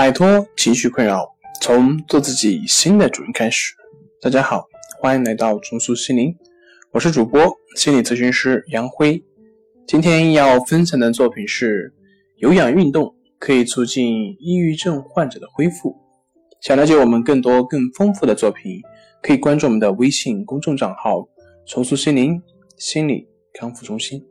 摆脱情绪困扰，从做自己新的主人开始。大家好，欢迎来到重塑心灵，我是主播心理咨询师杨辉。今天要分享的作品是：有氧运动可以促进抑郁症患者的恢复。想了解我们更多更丰富的作品，可以关注我们的微信公众账号“重塑心灵心理康复中心”。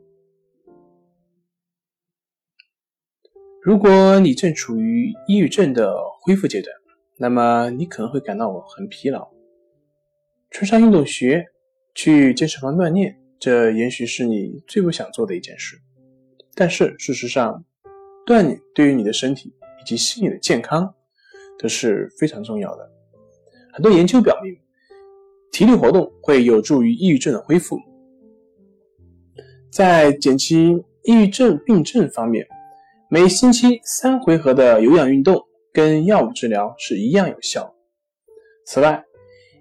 如果你正处于抑郁症的恢复阶段，那么你可能会感到很疲劳。穿上运动鞋去健身房锻炼，这也许是你最不想做的一件事。但是事实上，锻炼对于你的身体以及心理的健康都是非常重要的。很多研究表明，体力活动会有助于抑郁症的恢复。在减轻抑郁症病症方面。每星期三回合的有氧运动跟药物治疗是一样有效。此外，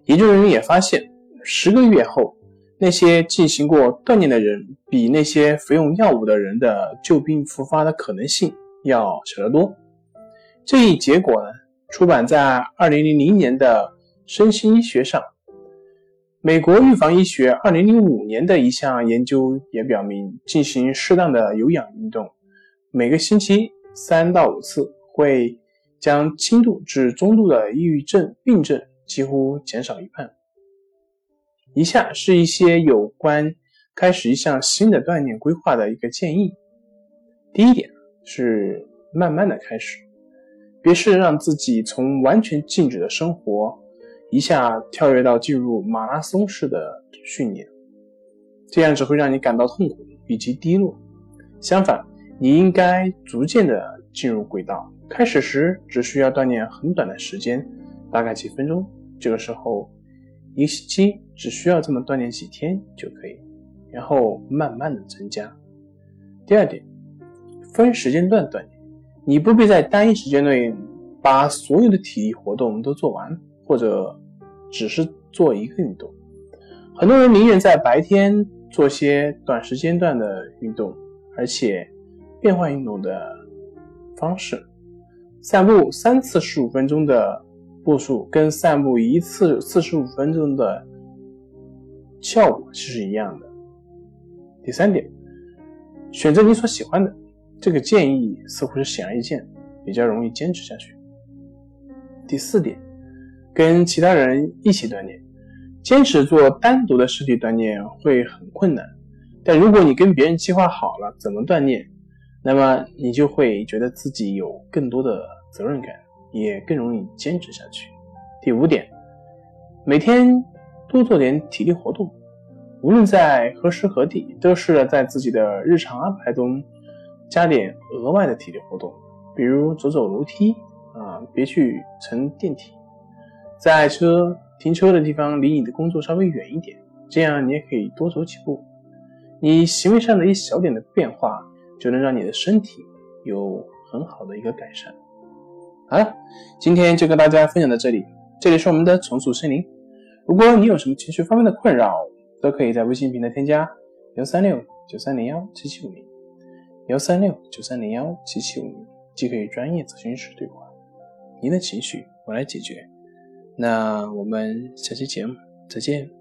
研究人员也发现，十个月后，那些进行过锻炼的人比那些服用药物的人的旧病复发的可能性要小得多。这一结果呢，出版在二零零零年的《身心医学》上。美国预防医学二零零五年的一项研究也表明，进行适当的有氧运动。每个星期三到五次，会将轻度至中度的抑郁症病症几乎减少一半。以下是一些有关开始一项新的锻炼规划的一个建议。第一点是慢慢的开始，别是让自己从完全静止的生活一下跳跃到进入马拉松式的训练，这样只会让你感到痛苦以及低落。相反，你应该逐渐的进入轨道。开始时只需要锻炼很短的时间，大概几分钟。这个时候，一个星期只需要这么锻炼几天就可以，然后慢慢的增加。第二点，分时间段锻炼。你不必在单一时间内把所有的体力活动都做完，或者只是做一个运动。很多人宁愿在白天做些短时间段的运动，而且。变换运动的方式，散步三次十五分钟的步数，跟散步一次四十五分钟的效果其实一样的。第三点，选择你所喜欢的，这个建议似乎是显而易见，比较容易坚持下去。第四点，跟其他人一起锻炼，坚持做单独的实体锻炼会很困难，但如果你跟别人计划好了怎么锻炼。那么你就会觉得自己有更多的责任感，也更容易坚持下去。第五点，每天多做点体力活动，无论在何时何地，都是在自己的日常安排中加点额外的体力活动，比如走走楼梯啊，别去乘电梯，在车停车的地方离你的工作稍微远一点，这样你也可以多走几步。你行为上的一小点的变化。就能让你的身体有很好的一个改善。好了，今天就跟大家分享到这里。这里是我们的重塑森林。如果你有什么情绪方面的困扰，都可以在微信平台添加幺三六九三零幺七七五零幺三六九三零幺七七五零，即可与专业咨询师对话。您的情绪我来解决。那我们下期节目再见。